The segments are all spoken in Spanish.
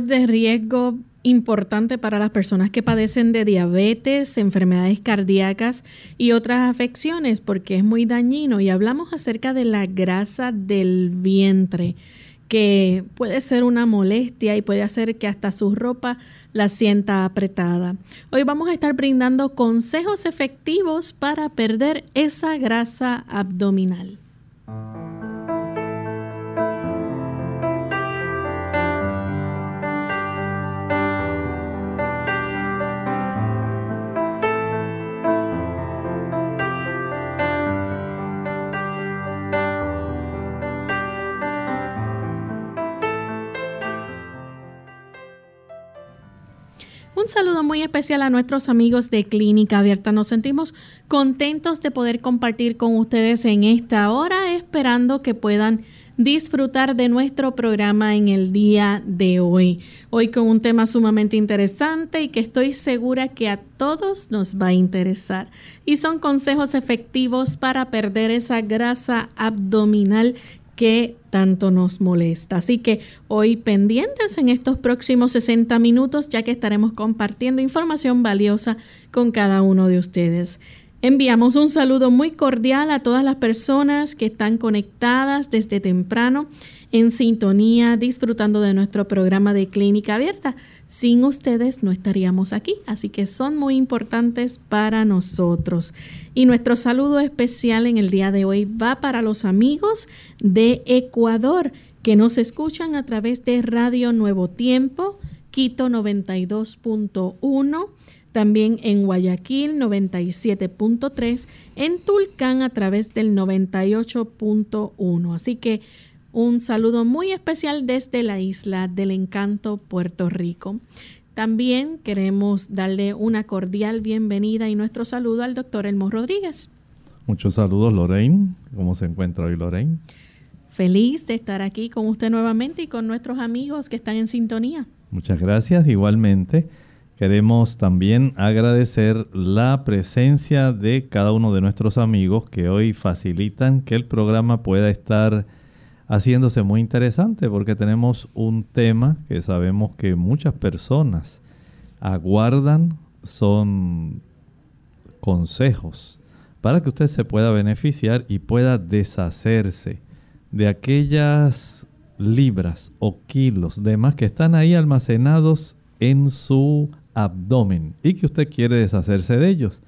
De riesgo importante para las personas que padecen de diabetes, enfermedades cardíacas y otras afecciones porque es muy dañino y hablamos acerca de la grasa del vientre que puede ser una molestia y puede hacer que hasta su ropa la sienta apretada. Hoy vamos a estar brindando consejos efectivos para perder esa grasa abdominal. Saludo muy especial a nuestros amigos de Clínica Abierta. Nos sentimos contentos de poder compartir con ustedes en esta hora, esperando que puedan disfrutar de nuestro programa en el día de hoy. Hoy con un tema sumamente interesante y que estoy segura que a todos nos va a interesar. Y son consejos efectivos para perder esa grasa abdominal que tanto nos molesta. Así que hoy pendientes en estos próximos 60 minutos ya que estaremos compartiendo información valiosa con cada uno de ustedes. Enviamos un saludo muy cordial a todas las personas que están conectadas desde temprano en sintonía, disfrutando de nuestro programa de clínica abierta. Sin ustedes no estaríamos aquí, así que son muy importantes para nosotros. Y nuestro saludo especial en el día de hoy va para los amigos de Ecuador que nos escuchan a través de Radio Nuevo Tiempo, Quito 92.1 también en Guayaquil 97.3, en Tulcán a través del 98.1. Así que un saludo muy especial desde la isla del encanto Puerto Rico. También queremos darle una cordial bienvenida y nuestro saludo al doctor Elmo Rodríguez. Muchos saludos, Lorraine. ¿Cómo se encuentra hoy, Lorraine? Feliz de estar aquí con usted nuevamente y con nuestros amigos que están en sintonía. Muchas gracias, igualmente. Queremos también agradecer la presencia de cada uno de nuestros amigos que hoy facilitan que el programa pueda estar haciéndose muy interesante porque tenemos un tema que sabemos que muchas personas aguardan, son consejos para que usted se pueda beneficiar y pueda deshacerse de aquellas libras o kilos de más que están ahí almacenados en su abdomen y que usted quiere deshacerse de ellos.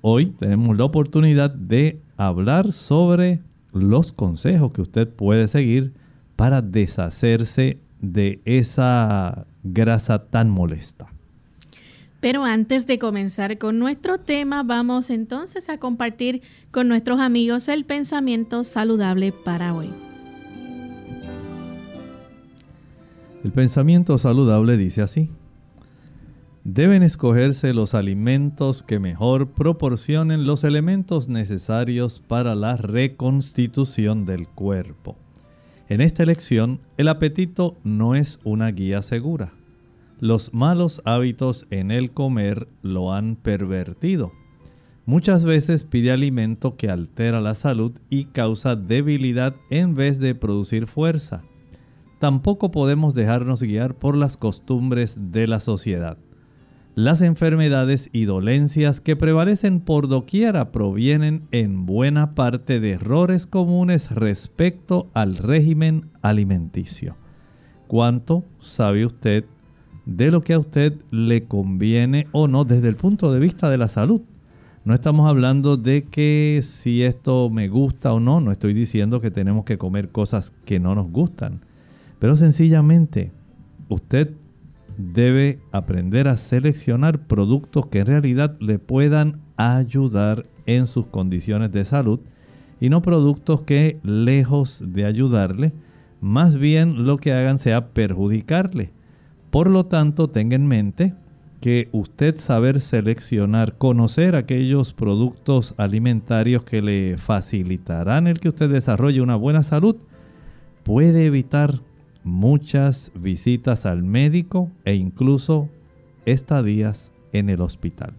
Hoy tenemos la oportunidad de hablar sobre los consejos que usted puede seguir para deshacerse de esa grasa tan molesta. Pero antes de comenzar con nuestro tema, vamos entonces a compartir con nuestros amigos el pensamiento saludable para hoy. El pensamiento saludable dice así deben escogerse los alimentos que mejor proporcionen los elementos necesarios para la reconstitución del cuerpo. En esta elección, el apetito no es una guía segura. Los malos hábitos en el comer lo han pervertido. Muchas veces pide alimento que altera la salud y causa debilidad en vez de producir fuerza. Tampoco podemos dejarnos guiar por las costumbres de la sociedad Las enfermedades y dolencias que prevalecen por doquiera provienen en buena parte de errores comunes respecto al régimen alimenticio. ¿Cuánto sabe usted de lo que a usted le conviene o no desde el punto de vista de la salud? No estamos hablando de que si esto me gusta o no, no estoy diciendo que tenemos que comer cosas que no nos gustan, pero sencillamente usted debe aprender a seleccionar productos que en realidad le puedan ayudar en sus condiciones de salud y no productos que lejos de ayudarle, más bien lo que hagan sea perjudicarle. Por lo tanto, tenga en mente que usted saber seleccionar, conocer aquellos productos alimentarios que le facilitarán el que usted desarrolle una buena salud, puede evitar muchas visitas al médico e incluso estadías en el hospital.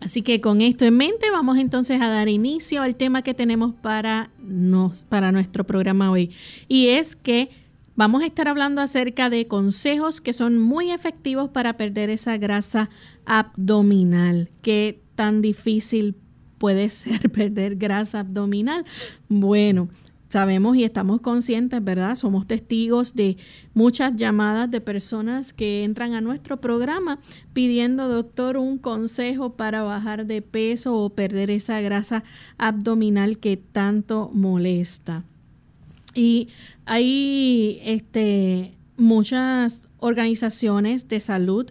Así que con esto en mente vamos entonces a dar inicio al tema que tenemos para, nos, para nuestro programa hoy. Y es que vamos a estar hablando acerca de consejos que son muy efectivos para perder esa grasa abdominal. ¿Qué tan difícil puede ser perder grasa abdominal? Bueno, sabemos y estamos conscientes, ¿verdad? Somos testigos de muchas llamadas de personas que entran a nuestro programa pidiendo, doctor, un consejo para bajar de peso o perder esa grasa abdominal que tanto molesta. Y hay este, muchas organizaciones de salud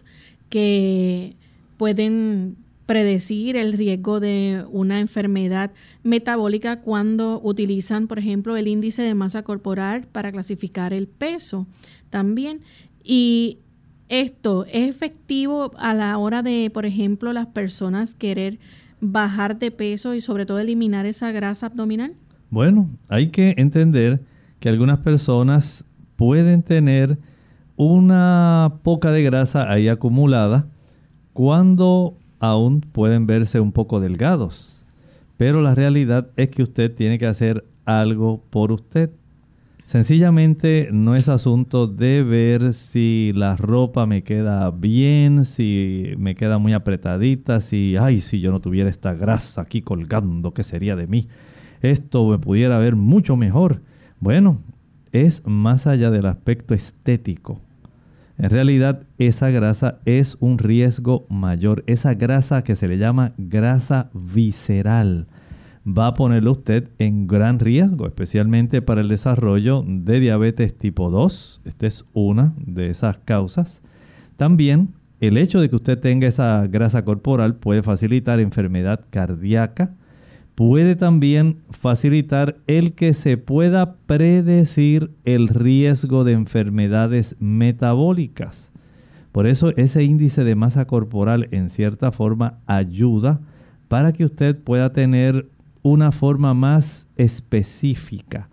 que pueden predecir el riesgo de una enfermedad metabólica cuando utilizan, por ejemplo, el índice de masa corporal para clasificar el peso también. Y esto es efectivo a la hora de, por ejemplo, las personas querer bajar de peso y sobre todo eliminar esa grasa abdominal? Bueno, hay que entender que algunas personas pueden tener una poca de grasa ahí acumulada cuando aún pueden verse un poco delgados. Pero la realidad es que usted tiene que hacer algo por usted. Sencillamente no es asunto de ver si la ropa me queda bien, si me queda muy apretadita, si, ay, si yo no tuviera esta grasa aquí colgando, ¿qué sería de mí? Esto me pudiera ver mucho mejor. Bueno, es más allá del aspecto estético. En realidad esa grasa es un riesgo mayor. Esa grasa que se le llama grasa visceral va a ponerlo usted en gran riesgo, especialmente para el desarrollo de diabetes tipo 2. Esta es una de esas causas. También el hecho de que usted tenga esa grasa corporal puede facilitar enfermedad cardíaca, puede también facilitar el que se pueda predecir el riesgo de enfermedades metabólicas. Por eso ese índice de masa corporal en cierta forma ayuda para que usted pueda tener una forma más específica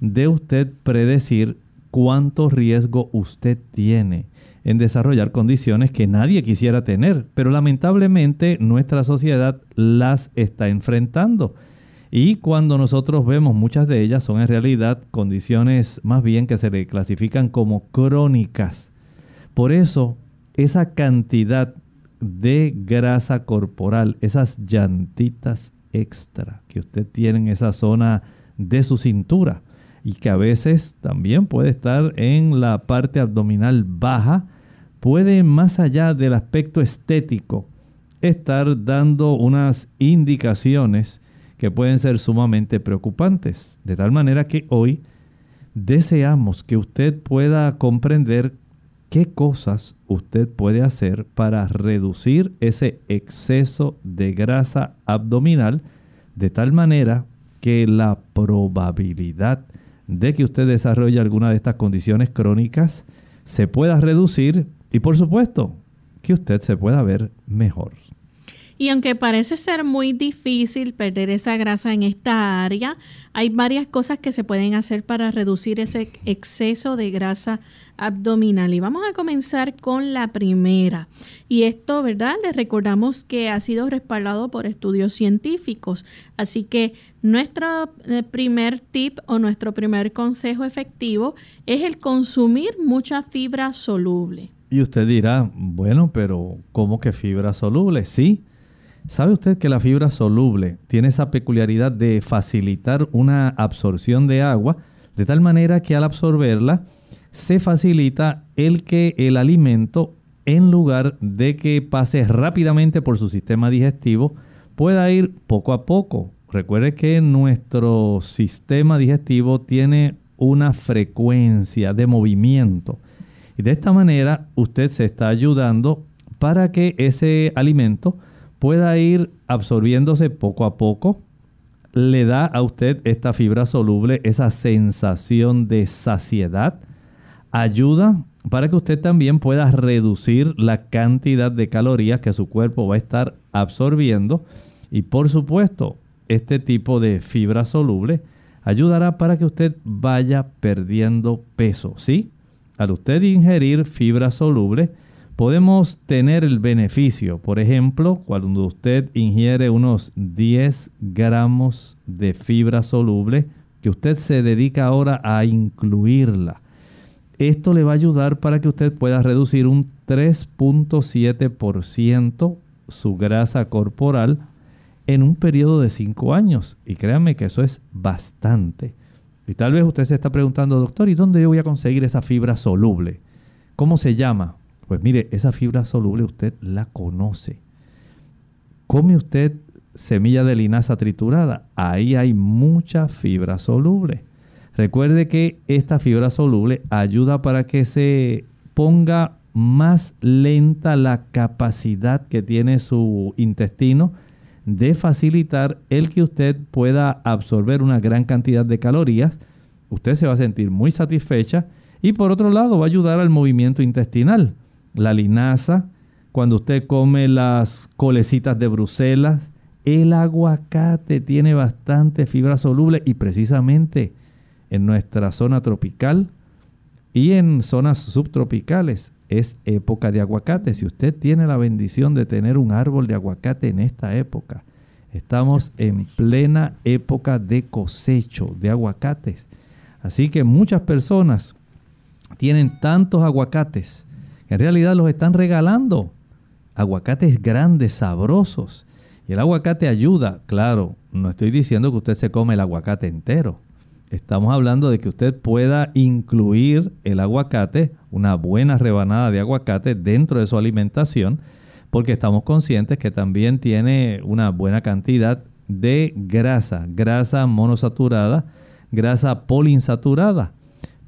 de usted predecir cuánto riesgo usted tiene en desarrollar condiciones que nadie quisiera tener, pero lamentablemente nuestra sociedad las está enfrentando. Y cuando nosotros vemos muchas de ellas son en realidad condiciones más bien que se le clasifican como crónicas. Por eso esa cantidad de grasa corporal, esas llantitas extra que usted tiene en esa zona de su cintura y que a veces también puede estar en la parte abdominal baja, puede más allá del aspecto estético estar dando unas indicaciones que pueden ser sumamente preocupantes. De tal manera que hoy deseamos que usted pueda comprender qué cosas usted puede hacer para reducir ese exceso de grasa abdominal de tal manera que la probabilidad de que usted desarrolle alguna de estas condiciones crónicas se pueda reducir y por supuesto, que usted se pueda ver mejor. Y aunque parece ser muy difícil perder esa grasa en esta área, hay varias cosas que se pueden hacer para reducir ese exceso de grasa abdominal. Y vamos a comenzar con la primera. Y esto, ¿verdad? Les recordamos que ha sido respaldado por estudios científicos. Así que nuestro eh, primer tip o nuestro primer consejo efectivo es el consumir mucha fibra soluble. Y usted dirá, bueno, pero ¿cómo que fibra soluble? Sí. ¿Sabe usted que la fibra soluble tiene esa peculiaridad de facilitar una absorción de agua de tal manera que al absorberla se facilita el que el alimento en lugar de que pase rápidamente por su sistema digestivo pueda ir poco a poco. Recuerde que nuestro sistema digestivo tiene una frecuencia de movimiento y de esta manera usted se está ayudando para que ese alimento pueda ir absorbiéndose poco a poco. Le da a usted esta fibra soluble esa sensación de saciedad. Ayuda para que usted también pueda reducir la cantidad de calorías que su cuerpo va a estar absorbiendo. Y por supuesto, este tipo de fibra soluble ayudará para que usted vaya perdiendo peso, ¿sí? al usted ingerir fibra soluble, podemos tener el beneficio, por ejemplo, cuando usted ingiere unos 10 gramos de fibra soluble, que usted se dedica ahora a incluirla. Esto le va a ayudar para que usted pueda reducir un 3.7% su grasa corporal en un periodo de 5 años. Y créanme que eso es bastante. Y tal vez usted se está preguntando, doctor, ¿y dónde yo voy a conseguir esa fibra soluble? ¿Cómo se llama? Pues mire, esa fibra soluble usted la conoce. ¿Come usted semilla de linaza triturada? Ahí hay mucha fibra soluble. Recuerde que esta fibra soluble ayuda para que se ponga más lenta la capacidad que tiene su intestino de facilitar el que usted pueda absorber una gran cantidad de calorías. Usted se va a sentir muy satisfecha y por otro lado va a ayudar al movimiento intestinal. La linaza, cuando usted come las colecitas de Bruselas, el aguacate tiene bastante fibra soluble y precisamente en nuestra zona tropical y en zonas subtropicales es época de aguacate. Si usted tiene la bendición de tener un árbol de aguacate en esta época, estamos en plena época de cosecho de aguacates. Así que muchas personas tienen tantos aguacates, en realidad los están regalando. Aguacates grandes, sabrosos. Y el aguacate ayuda, claro, no estoy diciendo que usted se come el aguacate entero. Estamos hablando de que usted pueda incluir el aguacate, una buena rebanada de aguacate dentro de su alimentación, porque estamos conscientes que también tiene una buena cantidad de grasa, grasa monosaturada, grasa poliinsaturada,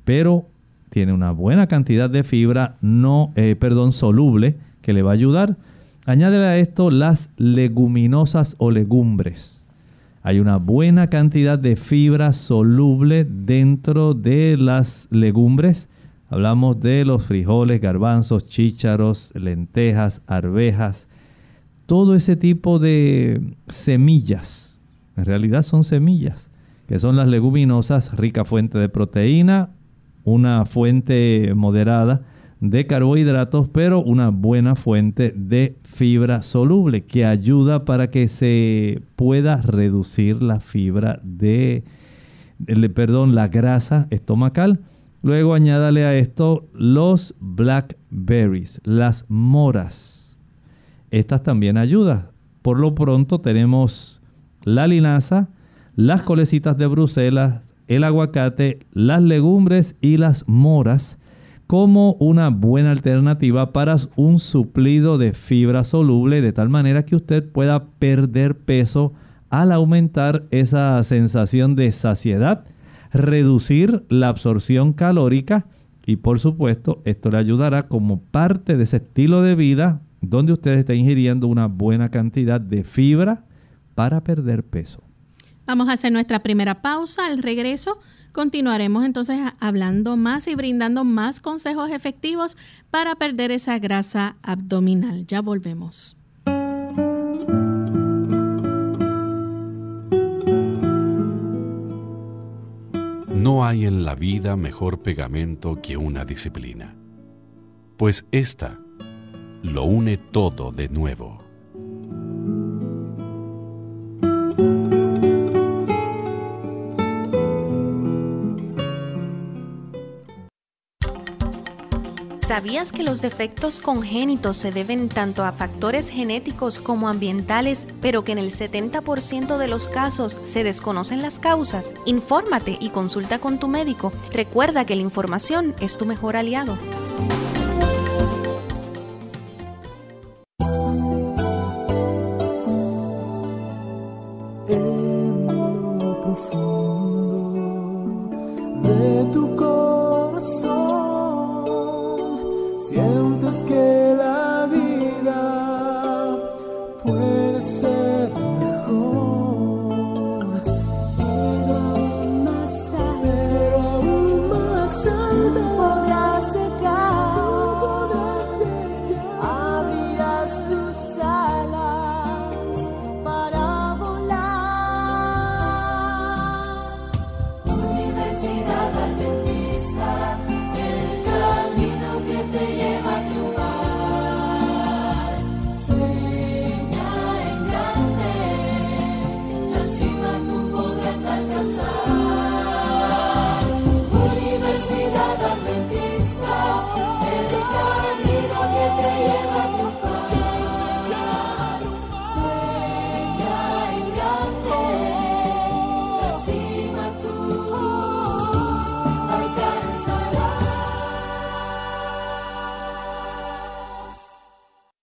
pero tiene una buena cantidad de fibra no, eh, perdón, soluble que le va a ayudar. Añádele a esto las leguminosas o legumbres hay una buena cantidad de fibra soluble dentro de las legumbres. Hablamos de los frijoles, garbanzos, chícharos, lentejas, arvejas, todo ese tipo de semillas. En realidad son semillas, que son las leguminosas, rica fuente de proteína, una fuente moderada de carbohidratos, pero una buena fuente de fibra soluble que ayuda para que se pueda reducir la fibra de, perdón, la grasa estomacal. Luego añádale a esto los blackberries, las moras. Estas también ayudan. Por lo pronto tenemos la linaza, las colecitas de Bruselas, el aguacate, las legumbres y las moras como una buena alternativa para un suplido de fibra soluble de tal manera que usted pueda perder peso al aumentar esa sensación de saciedad, reducir la absorción calórica y por supuesto esto le ayudará como parte de ese estilo de vida donde usted está ingiriendo una buena cantidad de fibra para perder peso. Vamos a hacer nuestra primera pausa. Al regreso continuaremos entonces hablando más y brindando más consejos efectivos para perder esa grasa abdominal. Ya volvemos. No hay en la vida mejor pegamento que una disciplina, pues esta lo une todo de nuevo. ¿Sabías que los defectos congénitos se deben tanto a factores genéticos como ambientales, pero que en el 70% de los casos se desconocen las causas? Infórmate y consulta con tu médico. Recuerda que la información es tu mejor aliado.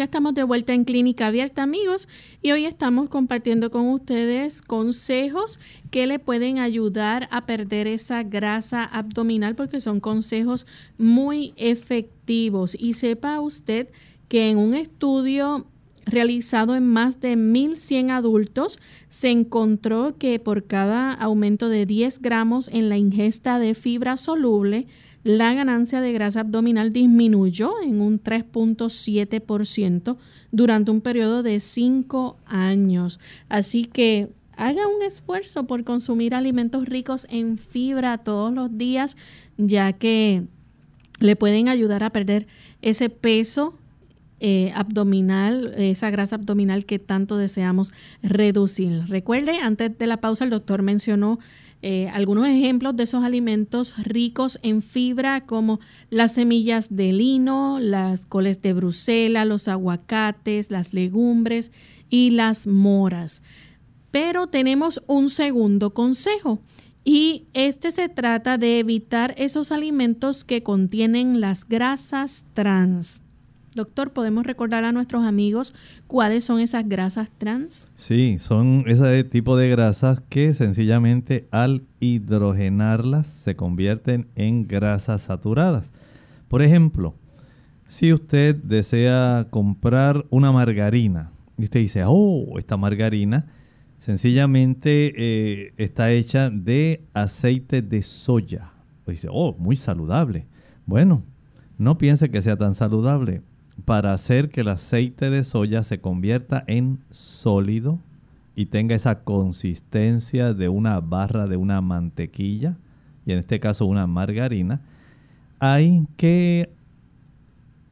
Ya estamos de vuelta en Clínica Abierta, amigos, y hoy estamos compartiendo con ustedes consejos que le pueden ayudar a perder esa grasa abdominal porque son consejos muy efectivos. Y sepa usted que en un estudio realizado en más de 1.100 adultos, se encontró que por cada aumento de 10 gramos en la ingesta de fibra soluble, la ganancia de grasa abdominal disminuyó en un 3.7% durante un periodo de 5 años. Así que haga un esfuerzo por consumir alimentos ricos en fibra todos los días, ya que le pueden ayudar a perder ese peso eh, abdominal, esa grasa abdominal que tanto deseamos reducir. Recuerde, antes de la pausa el doctor mencionó eh, algunos ejemplos de esos alimentos ricos en fibra como las semillas de lino, las coles de Bruselas, los aguacates, las legumbres y las moras. Pero tenemos un segundo consejo y este se trata de evitar esos alimentos que contienen las grasas trans. Doctor, ¿podemos recordar a nuestros amigos cuáles son esas grasas trans? Sí, son ese tipo de grasas que sencillamente al hidrogenarlas se convierten en grasas saturadas. Por ejemplo, si usted desea comprar una margarina y usted dice, oh, esta margarina sencillamente eh, está hecha de aceite de soya. dice, oh, muy saludable. Bueno, no piense que sea tan saludable para hacer que el aceite de soya se convierta en sólido y tenga esa consistencia de una barra de una mantequilla, y en este caso una margarina, hay que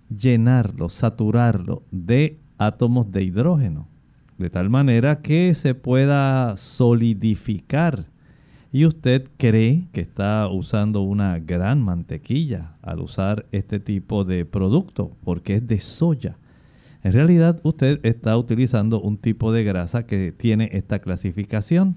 llenarlo, saturarlo de átomos de hidrógeno, de tal manera que se pueda solidificar y usted cree que está usando una gran mantequilla al usar este tipo de producto porque es de soya. En realidad usted está utilizando un tipo de grasa que tiene esta clasificación.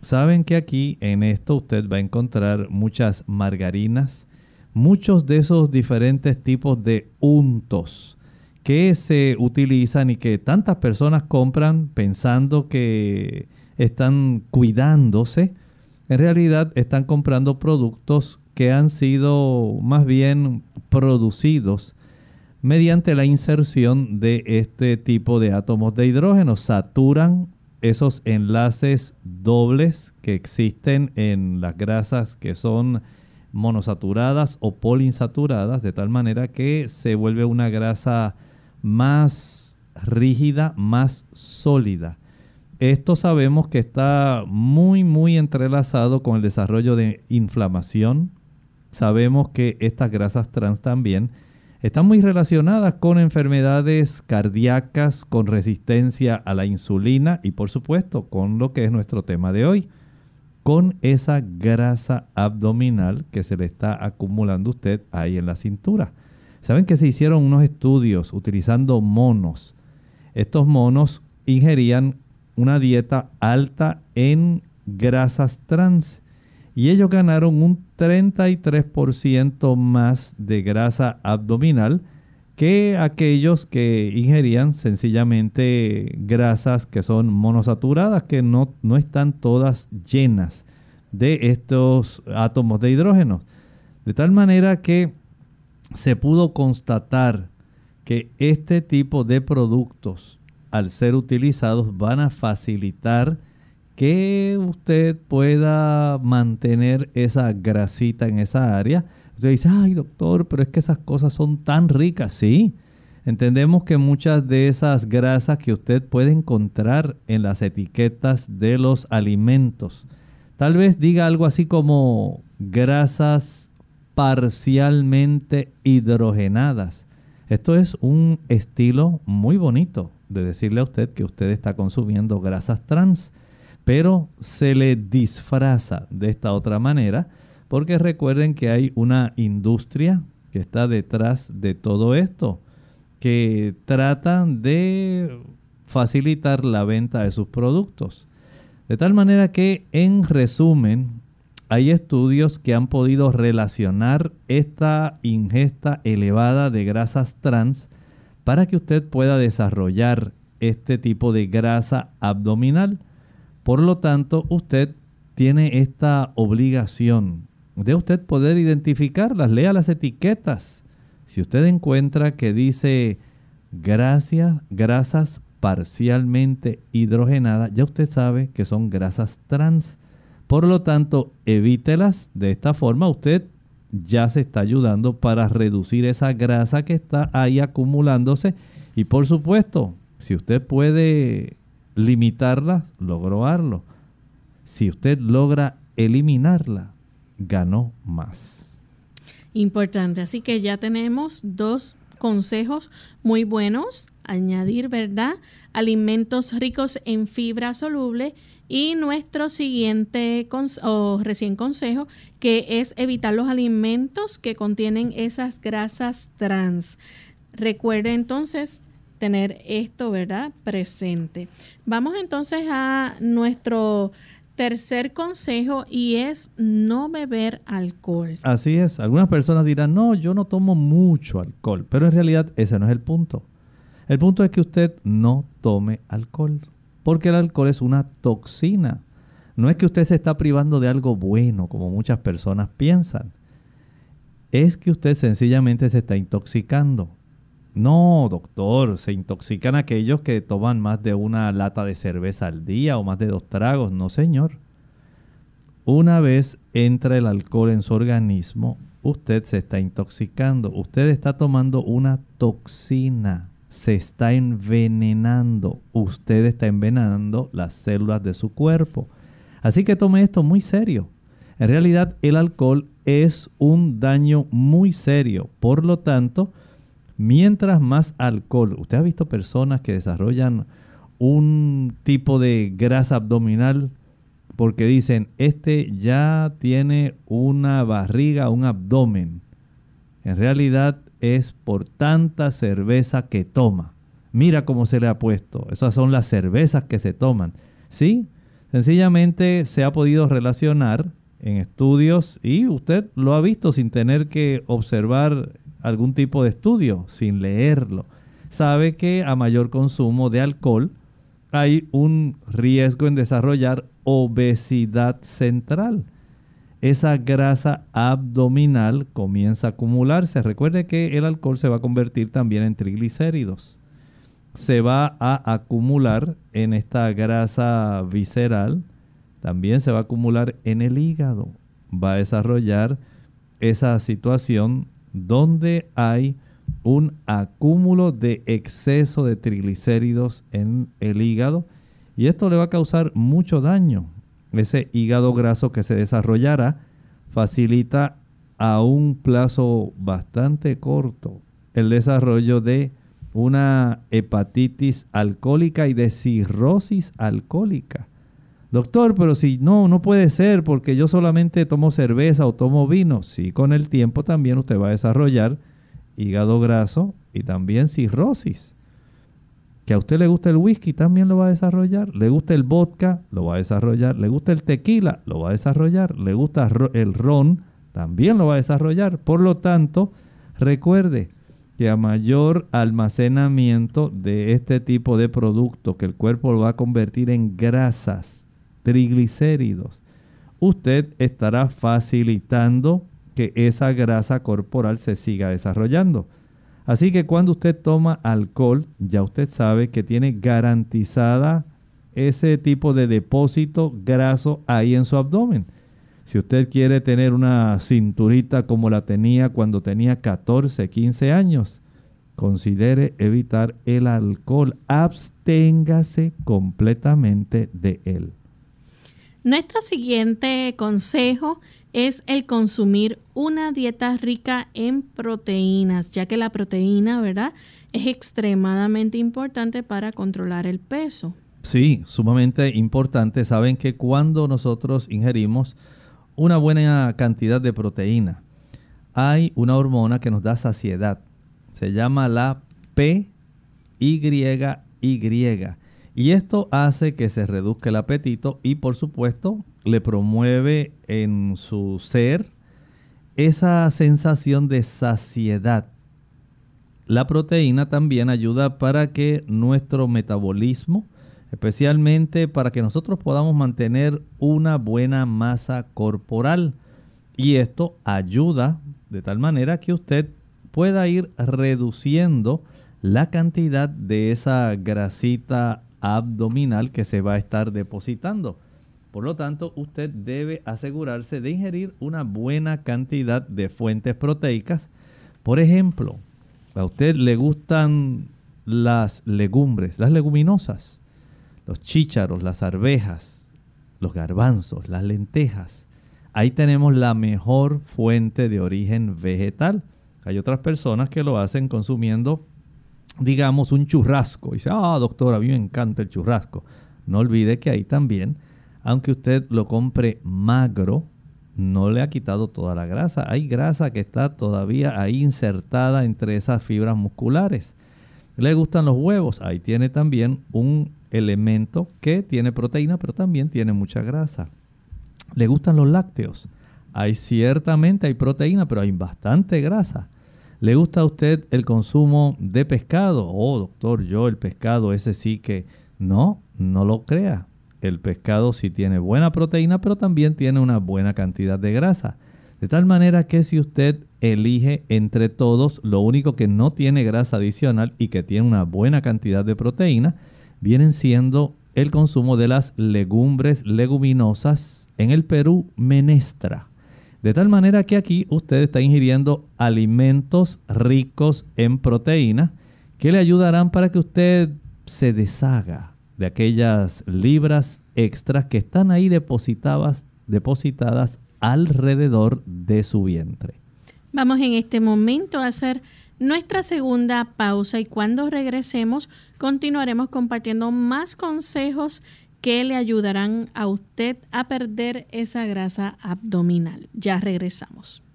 Saben que aquí en esto usted va a encontrar muchas margarinas, muchos de esos diferentes tipos de untos que se utilizan y que tantas personas compran pensando que están cuidándose en realidad están comprando productos que han sido más bien producidos mediante la inserción de este tipo de átomos de hidrógeno. Saturan esos enlaces dobles que existen en las grasas que son monosaturadas o poliinsaturadas, de tal manera que se vuelve una grasa más rígida, más sólida. Esto sabemos que está muy, muy entrelazado con el desarrollo de inflamación. Sabemos que estas grasas trans también están muy relacionadas con enfermedades cardíacas, con resistencia a la insulina y por supuesto con lo que es nuestro tema de hoy, con esa grasa abdominal que se le está acumulando usted ahí en la cintura. Saben que se hicieron unos estudios utilizando monos. Estos monos ingerían una dieta alta en grasas trans y ellos ganaron un 33% más de grasa abdominal que aquellos que ingerían sencillamente grasas que son monosaturadas, que no, no están todas llenas de estos átomos de hidrógeno. De tal manera que se pudo constatar que este tipo de productos, al ser utilizados, van a facilitar que usted pueda mantener esa grasita en esa área Usted dice, ay doctor, pero es que esas cosas son tan ricas. Sí, entendemos que muchas de esas grasas que usted puede encontrar en las etiquetas de los alimentos, tal vez diga algo así como grasas parcialmente hidrogenadas. Esto es un estilo muy bonito de decirle a usted que usted está consumiendo grasas trans, pero se le disfraza de esta otra manera porque recuerden que hay una industria que está detrás de todo esto, que trata de facilitar la venta de sus productos. De tal manera que, en resumen, hay estudios que han podido relacionar esta ingesta elevada de grasas trans para que usted pueda desarrollar este tipo de grasa abdominal. Por lo tanto, usted tiene esta obligación de usted poder identificarlas, lea las etiquetas. Si usted encuentra que dice gracias, grasas parcialmente hidrogenadas, ya usted sabe que son grasas trans. Por lo tanto, evítelas. De esta forma usted ya se está ayudando para reducir esa grasa que está ahí acumulándose. Y por supuesto, si usted puede limitarlas, lograrlo. Si usted logra eliminarla, ganó más. Importante, así que ya tenemos dos consejos muy buenos. Añadir, ¿verdad? Alimentos ricos en fibra soluble y nuestro siguiente o recién consejo que es evitar los alimentos que contienen esas grasas trans. Recuerde entonces tener esto, ¿verdad? Presente. Vamos entonces a nuestro tercer consejo y es no beber alcohol. Así es, algunas personas dirán, no, yo no tomo mucho alcohol, pero en realidad ese no es el punto. El punto es que usted no tome alcohol, porque el alcohol es una toxina. No es que usted se está privando de algo bueno, como muchas personas piensan. Es que usted sencillamente se está intoxicando. No, doctor, se intoxican aquellos que toman más de una lata de cerveza al día o más de dos tragos. No, señor. Una vez entra el alcohol en su organismo, usted se está intoxicando. Usted está tomando una toxina. Se está envenenando. Usted está envenenando las células de su cuerpo. Así que tome esto muy serio. En realidad el alcohol es un daño muy serio. Por lo tanto, Mientras más alcohol, usted ha visto personas que desarrollan un tipo de grasa abdominal porque dicen, este ya tiene una barriga, un abdomen. En realidad es por tanta cerveza que toma. Mira cómo se le ha puesto. Esas son las cervezas que se toman. Sí, sencillamente se ha podido relacionar en estudios y usted lo ha visto sin tener que observar algún tipo de estudio sin leerlo, sabe que a mayor consumo de alcohol hay un riesgo en desarrollar obesidad central. Esa grasa abdominal comienza a acumularse. Recuerde que el alcohol se va a convertir también en triglicéridos. Se va a acumular en esta grasa visceral. También se va a acumular en el hígado. Va a desarrollar esa situación donde hay un acúmulo de exceso de triglicéridos en el hígado y esto le va a causar mucho daño. Ese hígado graso que se desarrollará facilita a un plazo bastante corto el desarrollo de una hepatitis alcohólica y de cirrosis alcohólica. Doctor, pero si no, no puede ser porque yo solamente tomo cerveza o tomo vino. Sí, con el tiempo también usted va a desarrollar hígado graso y también cirrosis. Que a usted le gusta el whisky, también lo va a desarrollar. Le gusta el vodka, lo va a desarrollar. Le gusta el tequila, lo va a desarrollar. Le gusta el ron, también lo va a desarrollar. Por lo tanto, recuerde que a mayor almacenamiento de este tipo de producto que el cuerpo lo va a convertir en grasas, triglicéridos, usted estará facilitando que esa grasa corporal se siga desarrollando. Así que cuando usted toma alcohol, ya usted sabe que tiene garantizada ese tipo de depósito graso ahí en su abdomen. Si usted quiere tener una cinturita como la tenía cuando tenía 14, 15 años, considere evitar el alcohol. Absténgase completamente de él. Nuestro siguiente consejo es el consumir una dieta rica en proteínas, ya que la proteína, ¿verdad? Es extremadamente importante para controlar el peso. Sí, sumamente importante. Saben que cuando nosotros ingerimos una buena cantidad de proteína, hay una hormona que nos da saciedad. Se llama la PYY. Y esto hace que se reduzca el apetito y por supuesto le promueve en su ser esa sensación de saciedad. La proteína también ayuda para que nuestro metabolismo, especialmente para que nosotros podamos mantener una buena masa corporal. Y esto ayuda de tal manera que usted pueda ir reduciendo la cantidad de esa grasita abdominal que se va a estar depositando. Por lo tanto, usted debe asegurarse de ingerir una buena cantidad de fuentes proteicas. Por ejemplo, a usted le gustan las legumbres, las leguminosas, los chícharos, las arvejas, los garbanzos, las lentejas. Ahí tenemos la mejor fuente de origen vegetal. Hay otras personas que lo hacen consumiendo digamos, un churrasco. Y dice, ah, doctor, a mí me encanta el churrasco. No olvide que ahí también, aunque usted lo compre magro, no le ha quitado toda la grasa. Hay grasa que está todavía ahí insertada entre esas fibras musculares. Le gustan los huevos. Ahí tiene también un elemento que tiene proteína, pero también tiene mucha grasa. Le gustan los lácteos. Hay ciertamente hay proteína, pero hay bastante grasa. ¿Le gusta a usted el consumo de pescado? Oh, doctor, yo el pescado, ese sí que no, no lo crea. El pescado sí tiene buena proteína, pero también tiene una buena cantidad de grasa. De tal manera que si usted elige entre todos lo único que no tiene grasa adicional y que tiene una buena cantidad de proteína, vienen siendo el consumo de las legumbres leguminosas en el Perú menestra. De tal manera que aquí usted está ingiriendo alimentos ricos en proteína que le ayudarán para que usted se deshaga de aquellas libras extras que están ahí depositadas, depositadas alrededor de su vientre. Vamos en este momento a hacer nuestra segunda pausa y cuando regresemos continuaremos compartiendo más consejos que le ayudarán a usted a perder esa grasa abdominal. Ya regresamos.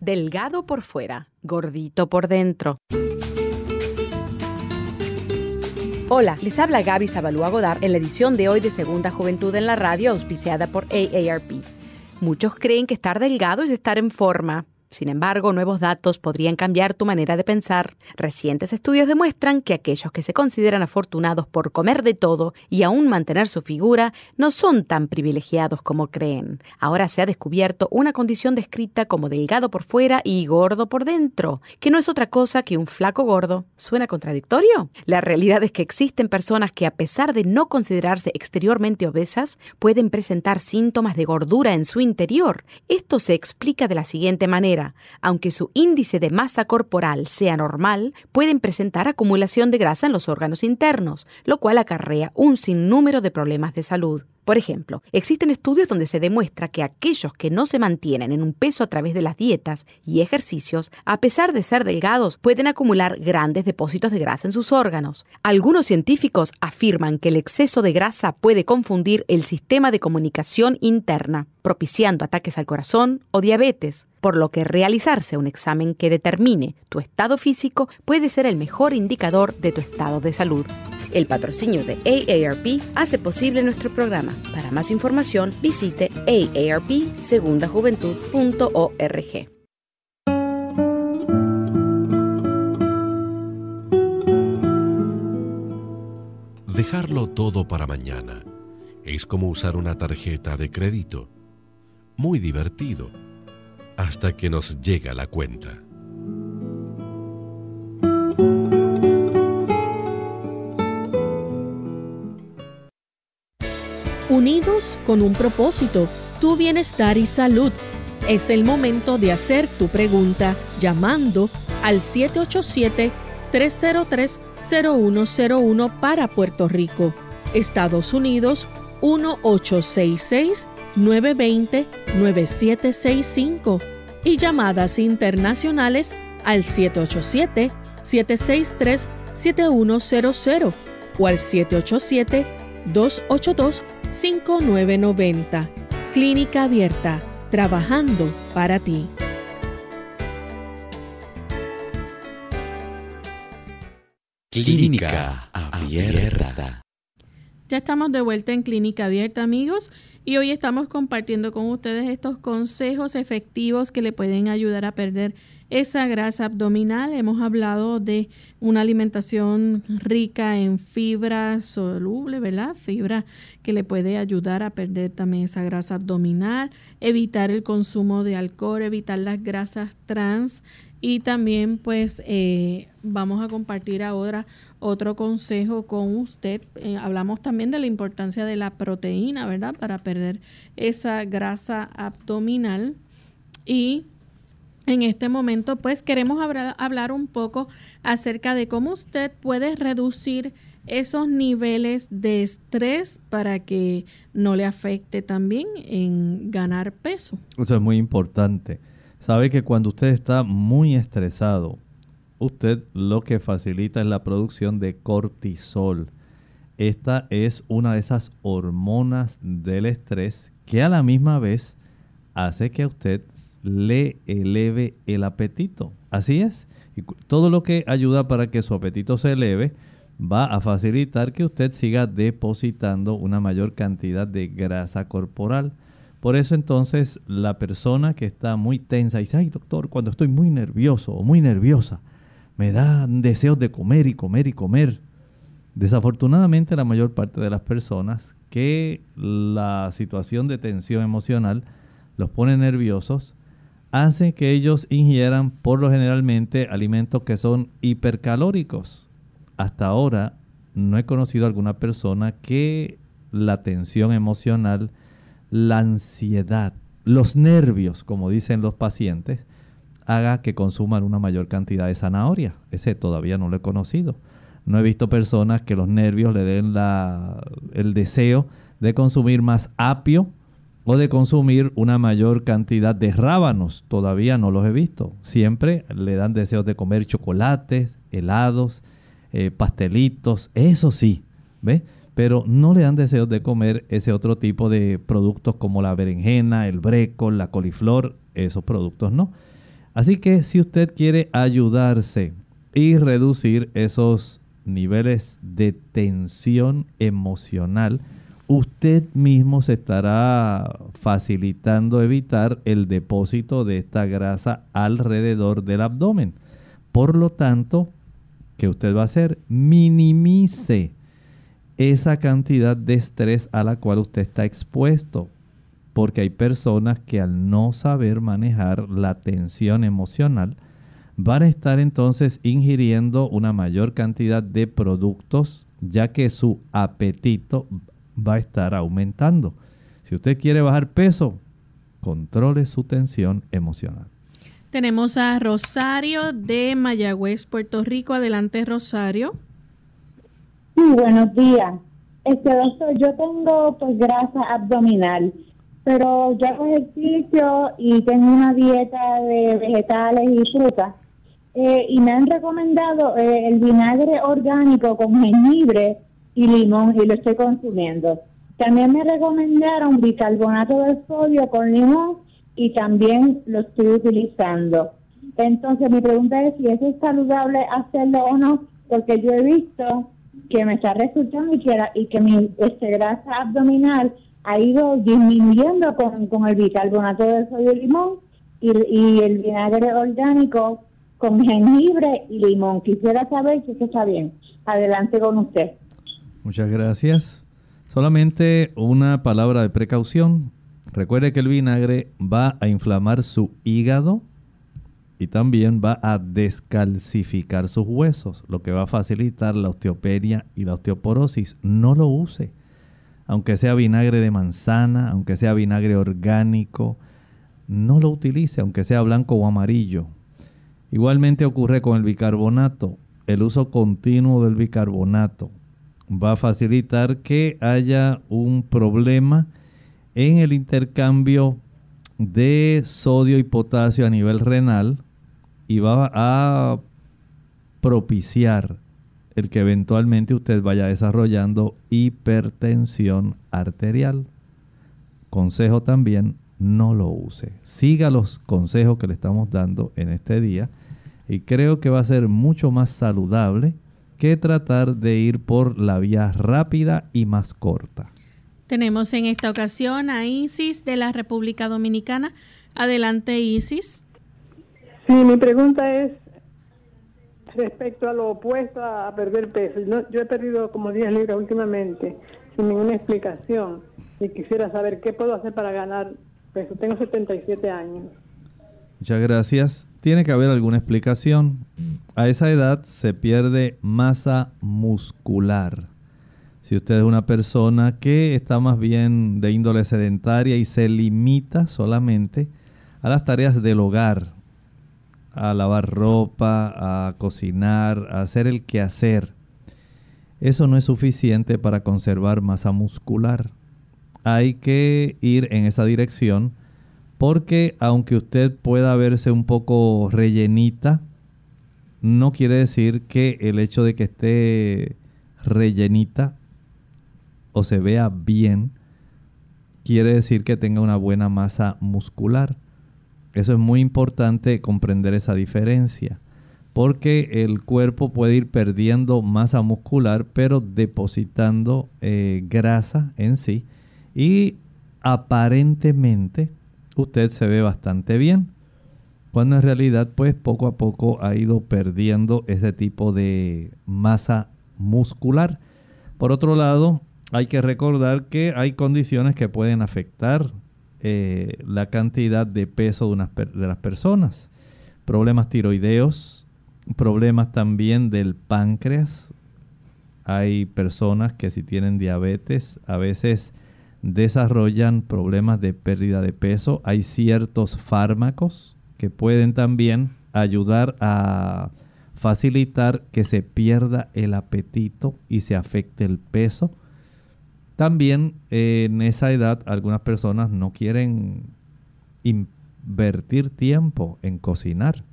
Delgado por fuera, gordito por dentro. Hola, les habla Gaby Zabalúa Godard en la edición de hoy de Segunda Juventud en la Radio, auspiciada por AARP. Muchos creen que estar delgado es estar en forma Sin embargo, nuevos datos podrían cambiar tu manera de pensar. Recientes estudios demuestran que aquellos que se consideran afortunados por comer de todo y aún mantener su figura no son tan privilegiados como creen. Ahora se ha descubierto una condición descrita como delgado por fuera y gordo por dentro, que no es otra cosa que un flaco gordo. ¿Suena contradictorio? La realidad es que existen personas que a pesar de no considerarse exteriormente obesas, pueden presentar síntomas de gordura en su interior. Esto se explica de la siguiente manera aunque su índice de masa corporal sea normal, pueden presentar acumulación de grasa en los órganos internos, lo cual acarrea un sinnúmero de problemas de salud. Por ejemplo, existen estudios donde se demuestra que aquellos que no se mantienen en un peso a través de las dietas y ejercicios, a pesar de ser delgados, pueden acumular grandes depósitos de grasa en sus órganos. Algunos científicos afirman que el exceso de grasa puede confundir el sistema de comunicación interna, propiciando ataques al corazón o diabetes, por lo que realizarse un examen que determine tu estado físico puede ser el mejor indicador de tu estado de salud. El patrocinio de AARP hace posible nuestro programa. Para más información, visite aarpsegundajuventud.org. Dejarlo todo para mañana es como usar una tarjeta de crédito. Muy divertido, hasta que nos llega la cuenta. unidos con un propósito, tu bienestar y salud. Es el momento de hacer tu pregunta llamando al 787-303-0101 para Puerto Rico, Estados Unidos 1866-920-9765 y llamadas internacionales al 787-763-7100 o al 787 282 5990. Clínica Abierta, trabajando para ti. Clínica Abierta. Ya estamos de vuelta en Clínica Abierta, amigos, y hoy estamos compartiendo con ustedes estos consejos efectivos que le pueden ayudar a perder esa grasa abdominal. Hemos hablado de una alimentación rica en fibra soluble, ¿verdad? Fibra que le puede ayudar a perder también esa grasa abdominal, evitar el consumo de alcohol, evitar las grasas trans y también pues eh, vamos a compartir ahora otro consejo con usted. Eh, hablamos también de la importancia de la proteína, ¿verdad? Para perder esa grasa abdominal. Y en este momento, pues queremos hablar, un poco acerca de cómo usted puede reducir esos niveles de estrés para que no le afecte también en ganar peso. Eso es muy importante. Sabe que cuando usted está muy estresado, usted lo que facilita es la producción de cortisol. Esta es una de esas hormonas del estrés que a la misma vez hace que usted le eleve el apetito. Así es. Todo lo que ayuda para que su apetito se eleve va a facilitar que usted siga depositando una mayor cantidad de grasa corporal. Por eso entonces la persona que está muy tensa y dice, ay doctor, cuando estoy muy nervioso o muy nerviosa, me dan deseos de comer y comer y comer. Desafortunadamente la mayor parte de las personas que la situación de tensión emocional los pone nerviosos, hace que ellos ingieran por lo generalmente alimentos que son hipercalóricos. Hasta ahora no he conocido a alguna persona que la tensión emocional, la ansiedad, los nervios, como dicen los pacientes, haga que consuman una mayor cantidad de zanahoria. Ese todavía no lo he conocido. No he visto personas que los nervios le den la, el deseo de consumir más apio o de consumir una mayor cantidad de rábanos. Todavía no los he visto. Siempre le dan deseos de comer chocolates, helados, eh, pastelitos, eso sí, ¿ve? Pero no le dan deseos de comer ese otro tipo de productos como la berenjena, el brécol, la coliflor, esos productos no. Así que si usted quiere ayudarse y reducir esos niveles de tensión emocional, usted mismo se estará facilitando evitar el depósito de esta grasa alrededor del abdomen. Por lo tanto, ¿qué usted va a hacer? Minimice esa cantidad de estrés a la cual usted está expuesto. Porque hay personas que al no saber manejar la tensión emocional, van a estar entonces ingiriendo una mayor cantidad de productos, ya que su apetito va a estar aumentando. Si usted quiere bajar peso, controle su tensión emocional. Tenemos a Rosario de Mayagüez, Puerto Rico. Adelante, Rosario. Sí, buenos días. Este doctor, yo tengo pues grasa abdominal, pero yo hago ejercicio y tengo una dieta de vegetales y frutas. Eh, y me han recomendado eh, el vinagre orgánico con jengibre y limón y lo estoy consumiendo. También me recomendaron bicarbonato de sodio con limón y también lo estoy utilizando. Entonces mi pregunta es si eso es saludable hacerlo o no, porque yo he visto que me está resultando y que, y que mi este, grasa abdominal ha ido disminuyendo con, con el bicarbonato de sodio y limón y, el vinagre orgánico con jengibre y limón. Quisiera saber si eso está bien. Adelante con usted. Muchas gracias. Solamente una palabra de precaución. Recuerde que el vinagre va a inflamar su hígado y también va a descalcificar sus huesos, lo que va a facilitar la osteopenia y la osteoporosis. No lo use. Aunque sea vinagre de manzana, aunque sea vinagre orgánico, no lo utilice, aunque sea blanco o amarillo. Igualmente ocurre con el bicarbonato. El uso continuo del bicarbonato va a facilitar que haya un problema en el intercambio de sodio y potasio a nivel renal y va a propiciar el que eventualmente usted vaya desarrollando hipertensión arterial. Consejo también, no lo use. Siga los consejos que le estamos dando en este día y creo que va a ser mucho más saludable que tratar de ir por la vía rápida y más corta. Tenemos en esta ocasión a Isis de la República Dominicana. Adelante, Isis. Sí, mi pregunta es respecto a lo opuesto a perder peso. yo he perdido como 10 libras últimamente, sin ninguna explicación. Y quisiera saber qué puedo hacer para ganar peso. Tengo 77 años. Muchas gracias. Tiene que haber alguna explicación. A esa edad se pierde masa muscular. Si usted es una persona que está más bien de índole sedentaria y se limita solamente a las tareas del hogar, a lavar ropa, a cocinar, a hacer el quehacer, eso no es suficiente para conservar masa muscular. Hay que ir en esa dirección porque aunque usted pueda verse un poco rellenita, no quiere decir que el hecho de que esté rellenita o se vea bien, quiere decir que tenga una buena masa muscular. Eso es muy importante comprender esa diferencia, porque el cuerpo puede ir perdiendo masa muscular, pero depositando eh, grasa en sí, y aparentemente usted se ve bastante bien. Cuando en realidad pues poco a poco ha ido perdiendo ese tipo de masa muscular. Por otro lado, hay que recordar que hay condiciones que pueden afectar eh, la cantidad de peso de, de las personas. Problemas tiroideos, problemas también del páncreas. Hay personas que si tienen diabetes a veces desarrollan problemas de pérdida de peso. Hay ciertos fármacos que pueden también ayudar a facilitar que se pierda el apetito y se afecte el peso. También en esa edad algunas personas no quieren invertir tiempo en cocinar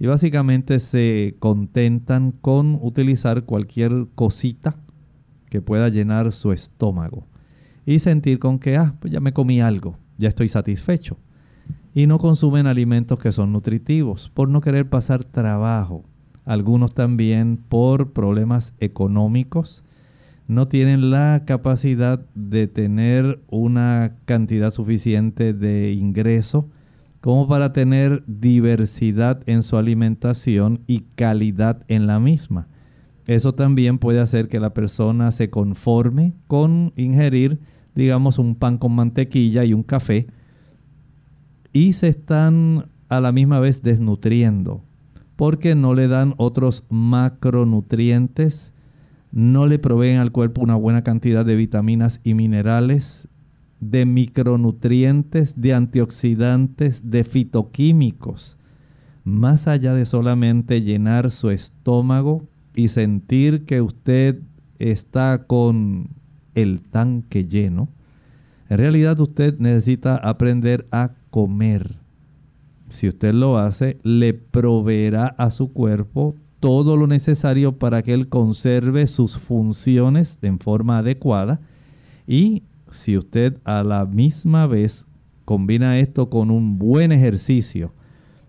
y básicamente se contentan con utilizar cualquier cosita que pueda llenar su estómago y sentir con que, ah, pues ya me comí algo, ya estoy satisfecho. Y no consumen alimentos que son nutritivos por no querer pasar trabajo. Algunos también por problemas económicos no tienen la capacidad de tener una cantidad suficiente de ingreso como para tener diversidad en su alimentación y calidad en la misma. Eso también puede hacer que la persona se conforme con ingerir, digamos, un pan con mantequilla y un café y se están a la misma vez desnutriendo porque no le dan otros macronutrientes no le proveen al cuerpo una buena cantidad de vitaminas y minerales, de micronutrientes, de antioxidantes, de fitoquímicos, más allá de solamente llenar su estómago y sentir que usted está con el tanque lleno, en realidad usted necesita aprender a comer. Si usted lo hace, le proveerá a su cuerpo todo lo necesario para que él conserve sus funciones en forma adecuada. Y si usted a la misma vez combina esto con un buen ejercicio,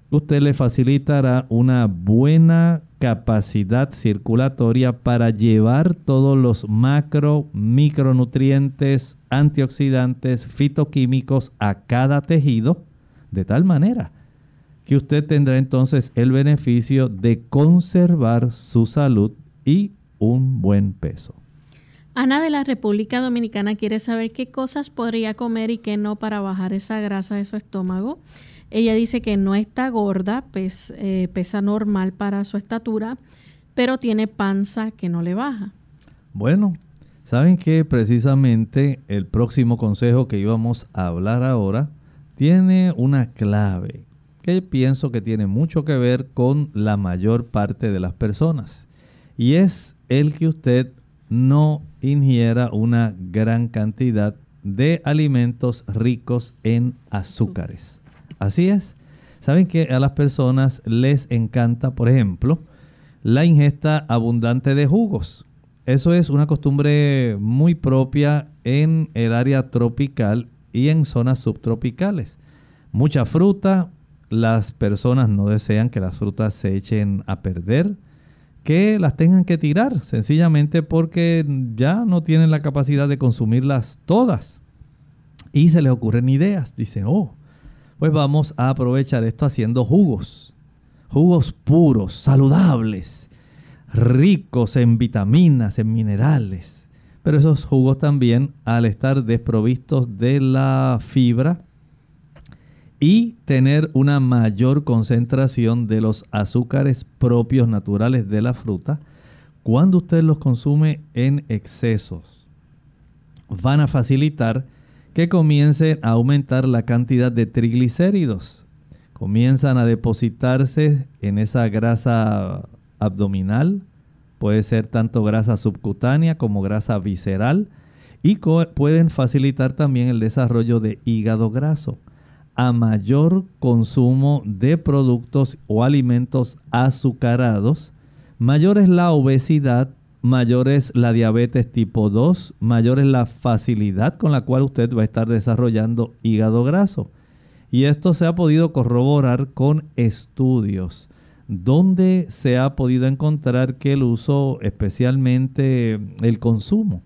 usted le facilitará una buena capacidad circulatoria para llevar todos los macro, micronutrientes, antioxidantes, fitoquímicos a cada tejido de tal manera que usted tendrá entonces el beneficio de conservar su salud y un buen peso. Ana de la República Dominicana quiere saber qué cosas podría comer y qué no para bajar esa grasa de su estómago. Ella dice que no está gorda, pues, eh, pesa normal para su estatura, pero tiene panza que no le baja. Bueno, saben que precisamente el próximo consejo que íbamos a hablar ahora tiene una clave pienso que tiene mucho que ver con la mayor parte de las personas. Y es el que usted no ingiera una gran cantidad de alimentos ricos en azúcares. Así es. Saben que a las personas les encanta, por ejemplo, la ingesta abundante de jugos. Eso es una costumbre muy propia en el área tropical y en zonas subtropicales. Mucha fruta, las personas no desean que las frutas se echen a perder, que las tengan que tirar, sencillamente porque ya no tienen la capacidad de consumirlas todas. Y se les ocurren ideas, dicen, oh, pues vamos a aprovechar esto haciendo jugos, jugos puros, saludables, ricos en vitaminas, en minerales. Pero esos jugos también, al estar desprovistos de la fibra, y tener una mayor concentración de los azúcares propios naturales de la fruta cuando usted los consume en excesos. Van a facilitar que comiencen a aumentar la cantidad de triglicéridos. Comienzan a depositarse en esa grasa abdominal, puede ser tanto grasa subcutánea como grasa visceral, y pueden facilitar también el desarrollo de hígado graso a mayor consumo de productos o alimentos azucarados, mayor es la obesidad, mayor es la diabetes tipo 2, mayor es la facilidad con la cual usted va a estar desarrollando hígado graso. Y esto se ha podido corroborar con estudios donde se ha podido encontrar que el uso, especialmente el consumo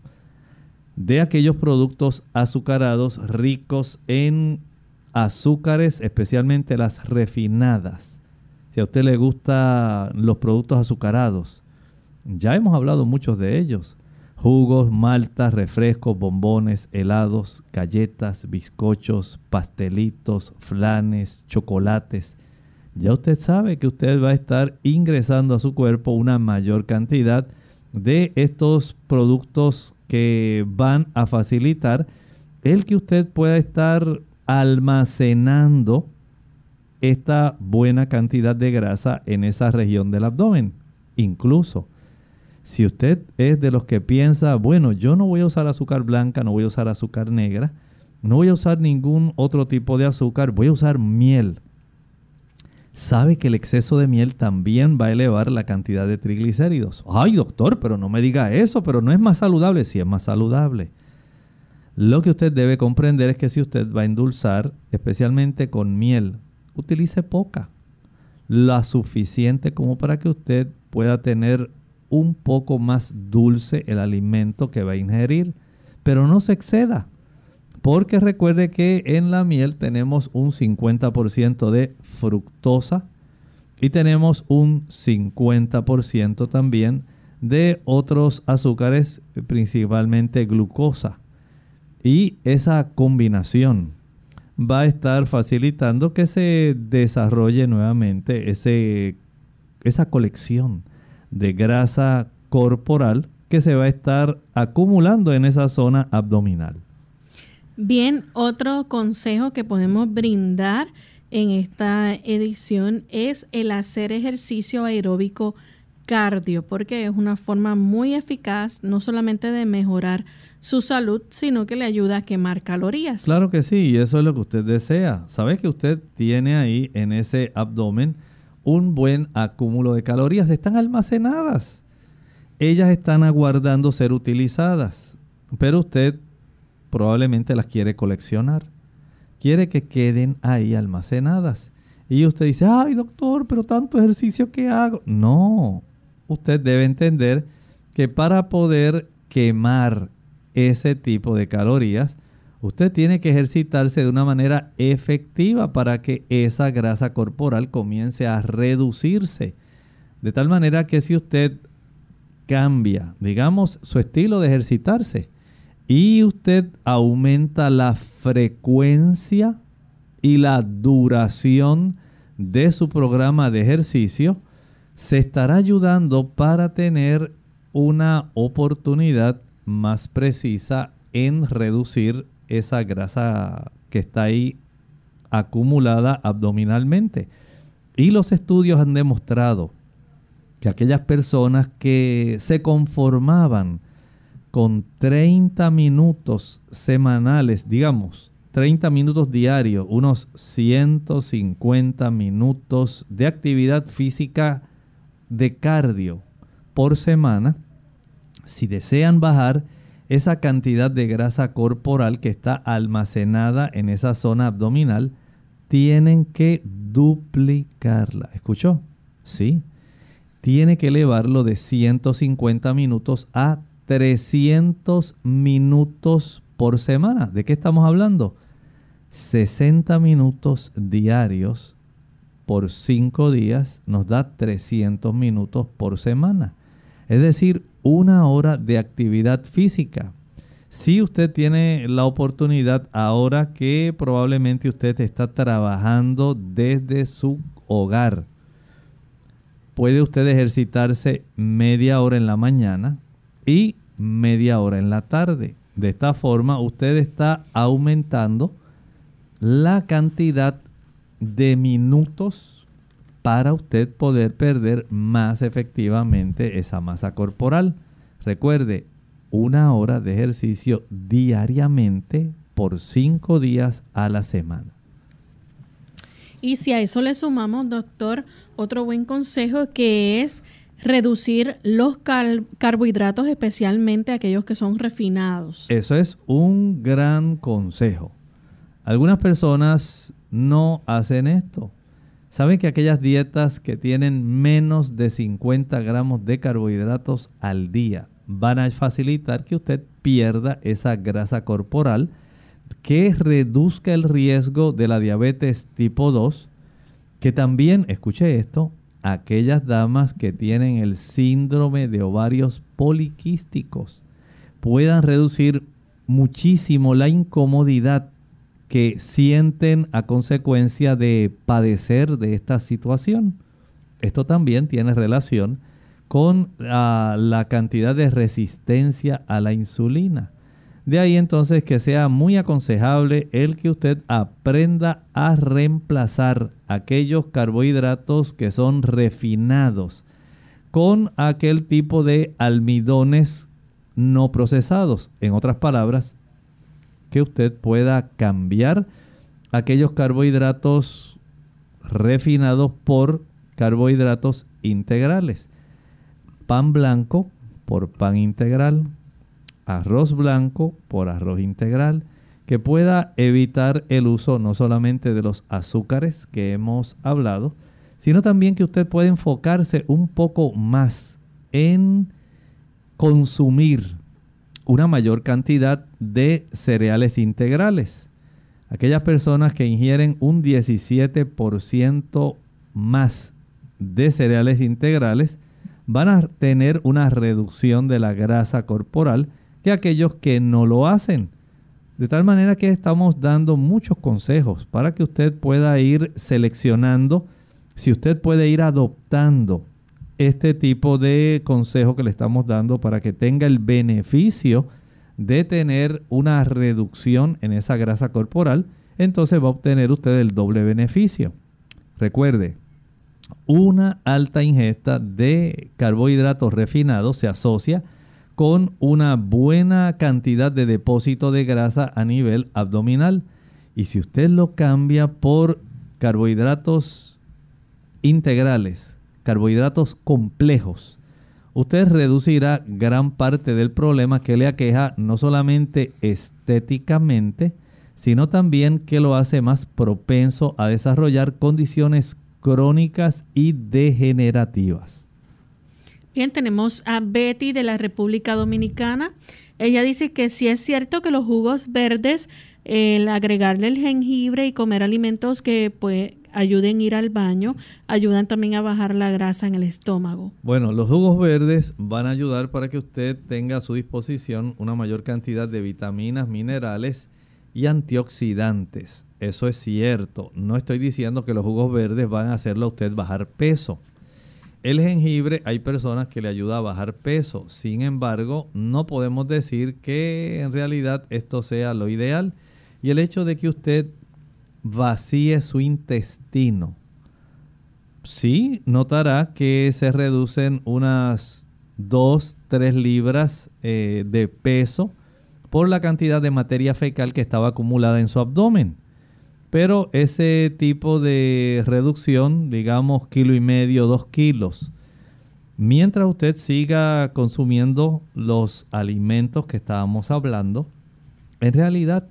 de aquellos productos azucarados ricos en azúcares, especialmente las refinadas. Si a usted le gustan los productos azucarados, ya hemos hablado muchos de ellos. Jugos, maltas, refrescos, bombones, helados, galletas, bizcochos, pastelitos, flanes, chocolates. Ya usted sabe que usted va a estar ingresando a su cuerpo una mayor cantidad de estos productos que van a facilitar el que usted pueda estar almacenando esta buena cantidad de grasa en esa región del abdomen. Incluso, si usted es de los que piensa, bueno, yo no voy a usar azúcar blanca, no voy a usar azúcar negra, no voy a usar ningún otro tipo de azúcar, voy a usar miel. Sabe que el exceso de miel también va a elevar la cantidad de triglicéridos. Ay, doctor, pero no me diga eso, pero no es más saludable. Sí es más saludable. Lo que usted debe comprender es que si usted va a endulzar, especialmente con miel, utilice poca, la suficiente como para que usted pueda tener un poco más dulce el alimento que va a ingerir, pero no se exceda. Porque recuerde que en la miel tenemos un 50% de fructosa y tenemos un 50% también de otros azúcares, principalmente glucosa. Y esa combinación va a estar facilitando que se desarrolle nuevamente ese, esa colección de grasa corporal que se va a estar acumulando en esa zona abdominal. Bien, otro consejo que podemos brindar en esta edición es el hacer ejercicio aeróbico cardio, porque es una forma muy eficaz no solamente de mejorar su salud, sino que le ayuda a quemar calorías. Claro que sí, y eso es lo que usted desea. Sabe que usted tiene ahí en ese abdomen un buen acúmulo de calorías, están almacenadas. Ellas están aguardando ser utilizadas, pero usted probablemente las quiere coleccionar. Quiere que queden ahí almacenadas. Y usted dice, ay doctor, pero tanto ejercicio que hago. No, usted debe entender que para poder quemar ese tipo de calorías, usted tiene que ejercitarse de una manera efectiva para que esa grasa corporal comience a reducirse. De tal manera que si usted cambia, digamos, su estilo de ejercitarse, y usted aumenta la frecuencia y la duración de su programa de ejercicio, se estará ayudando para tener una oportunidad más precisa en reducir esa grasa que está ahí acumulada abdominalmente. Y los estudios han demostrado que aquellas personas que se conformaban con 30 minutos semanales, digamos, 30 minutos diarios, unos 150 minutos de actividad física de cardio por semana, si desean bajar esa cantidad de grasa corporal que está almacenada en esa zona abdominal, tienen que duplicarla. ¿Escuchó? Sí. Tiene que elevarlo de 150 minutos a 300 minutos por semana. ¿De qué estamos hablando? 60 minutos diarios por 5 días nos da 300 minutos por semana. Es decir, una hora de actividad física. Si usted tiene la oportunidad ahora que probablemente usted está trabajando desde su hogar, puede usted ejercitarse media hora en la mañana, y media hora en la tarde. De esta forma usted está aumentando la cantidad de minutos para usted poder perder más efectivamente esa masa corporal. Recuerde, una hora de ejercicio diariamente por cinco días a la semana. Y si a eso le sumamos, doctor, otro buen consejo que es reducir los carbohidratos, especialmente aquellos que son refinados. Eso es un gran consejo. Algunas personas no hacen esto. Saben que aquellas dietas que tienen menos de 50 gramos de carbohidratos al día van a facilitar que usted pierda esa grasa corporal que reduzca el riesgo de la diabetes tipo 2, que también, escuche esto, aquellas damas que tienen el síndrome de ovarios poliquísticos puedan reducir muchísimo la incomodidad que sienten a consecuencia de padecer de esta situación. Esto también tiene relación con ah, la cantidad de resistencia a la insulina. De ahí entonces que sea muy aconsejable el que usted aprenda a reemplazar aquellos carbohidratos que son refinados con aquel tipo de almidones no procesados. En otras palabras, que usted pueda cambiar aquellos carbohidratos refinados por carbohidratos integrales. Pan blanco por pan integral, arroz blanco por arroz integral, que pueda evitar el uso no solamente de los azúcares que hemos hablado, sino también que usted pueda enfocarse un poco más en consumir una mayor cantidad de cereales integrales. Aquellas personas que ingieren un 17% más de cereales integrales van a tener una reducción de la grasa corporal que aquellos que no lo hacen. De tal manera que estamos dando muchos consejos para que usted pueda ir seleccionando, si usted puede ir adoptando este tipo de consejo que le estamos dando para que tenga el beneficio de tener una reducción en esa grasa corporal, entonces va a obtener usted el doble beneficio. Recuerde, una alta ingesta de carbohidratos refinados se asocia con una buena cantidad de depósito de grasa a nivel abdominal. Y si usted lo cambia por carbohidratos integrales, carbohidratos complejos, usted reducirá gran parte del problema que le aqueja no solamente estéticamente, sino también que lo hace más propenso a desarrollar condiciones crónicas y degenerativas. Bien, tenemos a Betty de la República Dominicana. Ella dice que sí es cierto que los jugos verdes, el agregarle el jengibre y comer alimentos que pues ayuden a ir al baño, ayudan también a bajar la grasa en el estómago. Bueno, los jugos verdes van a ayudar para que usted tenga a su disposición una mayor cantidad de vitaminas, minerales y antioxidantes. Eso es cierto. No estoy diciendo que los jugos verdes van a hacerle a usted bajar peso. El jengibre hay personas que le ayuda a bajar peso. Sin embargo, no podemos decir que en realidad esto sea lo ideal. Y el hecho de que usted vacíe su intestino, sí notará que se reducen unas 2, 3 libras eh, de peso por la cantidad de materia fecal que estaba acumulada en su abdomen. Pero ese tipo de reducción, digamos kilo y medio, dos kilos, mientras usted siga consumiendo los alimentos que estábamos hablando, en realidad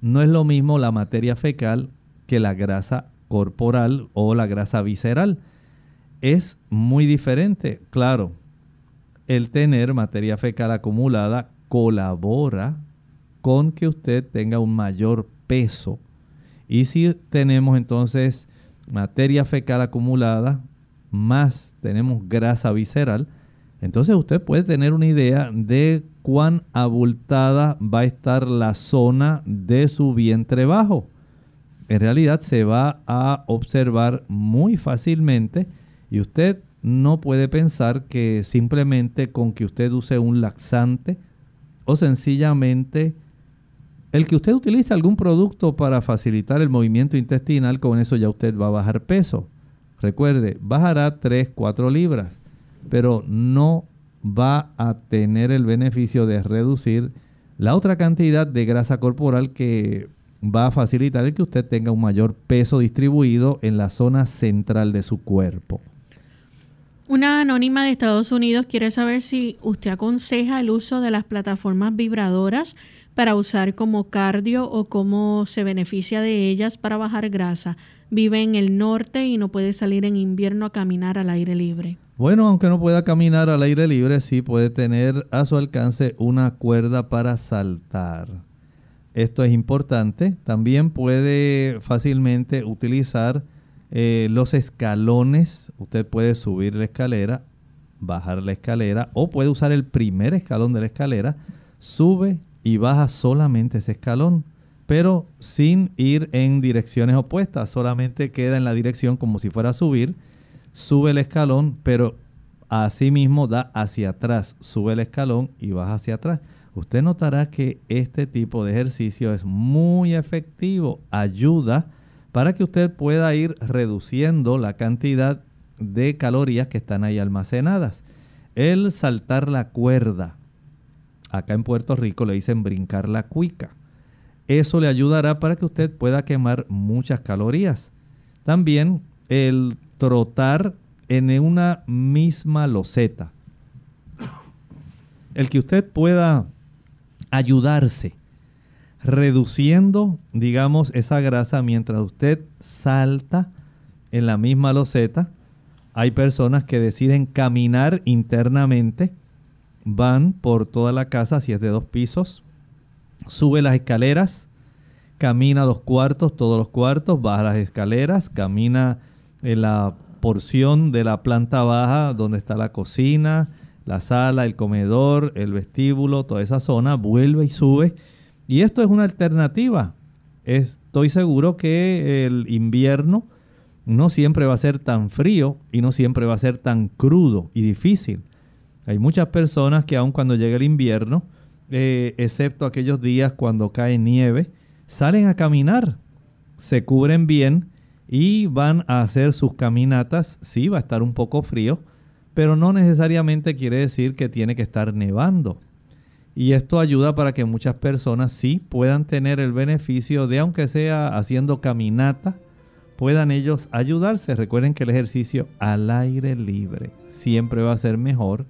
no es lo mismo la materia fecal que la grasa corporal o la grasa visceral. Es muy diferente. Claro, el tener materia fecal acumulada colabora con que usted tenga un mayor peso. Y si tenemos entonces materia fecal acumulada, más tenemos grasa visceral, entonces usted puede tener una idea de cuán abultada va a estar la zona de su vientre bajo. En realidad se va a observar muy fácilmente y usted no puede pensar que simplemente con que usted use un laxante o sencillamente el que usted utilice algún producto para facilitar el movimiento intestinal, con eso ya usted va a bajar peso. Recuerde, bajará 3, 4 libras, pero no va a tener el beneficio de reducir la otra cantidad de grasa corporal que va a facilitar el que usted tenga un mayor peso distribuido en la zona central de su cuerpo. Una anónima de Estados Unidos quiere saber si usted aconseja el uso de las plataformas vibradoras para usar como cardio o cómo se beneficia de ellas para bajar grasa. Vive en el norte y no puede salir en invierno a caminar al aire libre. Bueno, aunque no pueda caminar al aire libre, sí puede tener a su alcance una cuerda para saltar. Esto es importante. También puede fácilmente utilizar eh, los escalones, usted puede subir la escalera, bajar la escalera o puede usar el primer escalón de la escalera, sube y baja solamente ese escalón, pero sin ir en direcciones opuestas, solamente queda en la dirección como si fuera a subir, sube el escalón, pero asimismo da hacia atrás, sube el escalón y baja hacia atrás. Usted notará que este tipo de ejercicio es muy efectivo, ayuda para que usted pueda ir reduciendo la cantidad de calorías que están ahí almacenadas. El saltar la cuerda, acá en Puerto Rico le dicen brincar la cuica. Eso le ayudará para que usted pueda quemar muchas calorías. También el trotar en una misma loseta. El que usted pueda ayudarse reduciendo, digamos, esa grasa mientras usted salta en la misma loseta, Hay personas que deciden caminar internamente, van por toda la casa, si es de dos pisos, sube las escaleras, camina los cuartos, todos los cuartos, baja las escaleras, camina en la porción de la planta baja donde está la cocina, la sala, el comedor, el vestíbulo, toda esa zona, vuelve y sube. Y esto es una alternativa. Estoy seguro que el invierno no siempre va a ser tan frío y no siempre va a ser tan crudo y difícil. Hay muchas personas que aun cuando llega el invierno, eh, excepto aquellos días cuando cae nieve, salen a caminar, se cubren bien y van a hacer sus caminatas. Sí, va a estar un poco frío, pero no necesariamente quiere decir que tiene que estar nevando. Y esto ayuda para que muchas personas sí puedan tener el beneficio de, aunque sea haciendo caminata, puedan ellos ayudarse. Recuerden que el ejercicio al aire libre siempre va a ser mejor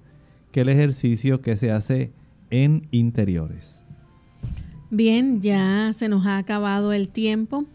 que el ejercicio que se hace en interiores. Bien, ya se nos ha acabado el tiempo.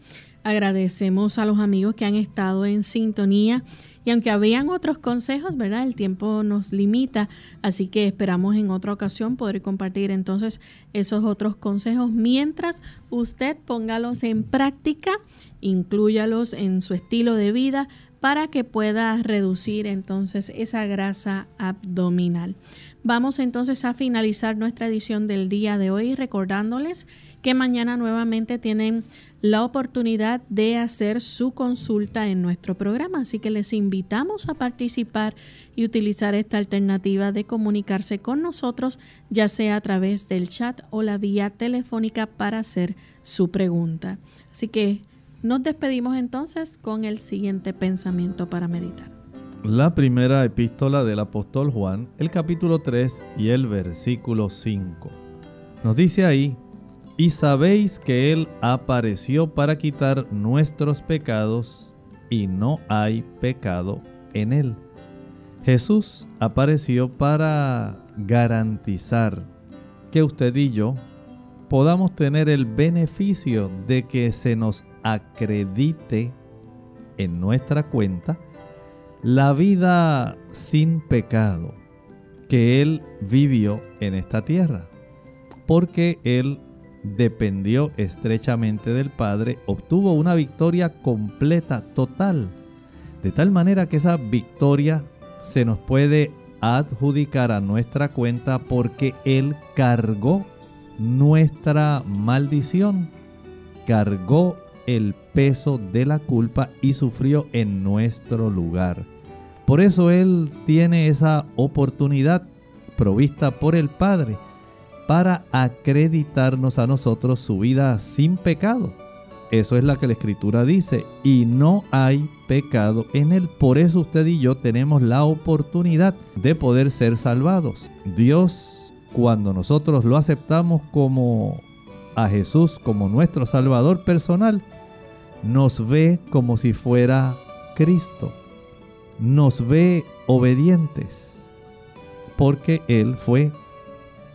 Agradecemos a los amigos que han estado en sintonía y aunque habían otros consejos, ¿verdad? El tiempo nos limita, así que esperamos en otra ocasión poder compartir entonces esos otros consejos mientras usted póngalos en práctica, incluyalos en su estilo de vida para que pueda reducir entonces esa grasa abdominal. Vamos entonces a finalizar nuestra edición del día de hoy recordándoles que mañana nuevamente tienen la oportunidad de hacer su consulta en nuestro programa. Así que les invitamos a participar y utilizar esta alternativa de comunicarse con nosotros, ya sea a través del chat o la vía telefónica para hacer su pregunta. Así que nos despedimos entonces con el siguiente pensamiento para meditar. La primera epístola del apóstol Juan, el capítulo 3 y el versículo 5. Nos dice ahí, y sabéis que Él apareció para quitar nuestros pecados y no hay pecado en Él. Jesús apareció para garantizar que usted y yo podamos tener el beneficio de que se nos acredite en nuestra cuenta la vida sin pecado que Él vivió en esta tierra. Porque Él dependió estrechamente del Padre, obtuvo una victoria completa, total. De tal manera que esa victoria se nos puede adjudicar a nuestra cuenta porque Él cargó nuestra maldición, cargó el peso de la culpa y sufrió en nuestro lugar. Por eso Él tiene esa oportunidad provista por el Padre para acreditarnos a nosotros su vida sin pecado. Eso es lo que la Escritura dice, y no hay pecado en él. Por eso usted y yo tenemos la oportunidad de poder ser salvados. Dios, cuando nosotros lo aceptamos como a Jesús como nuestro Salvador personal, nos ve como si fuera Cristo. Nos ve obedientes, porque Él fue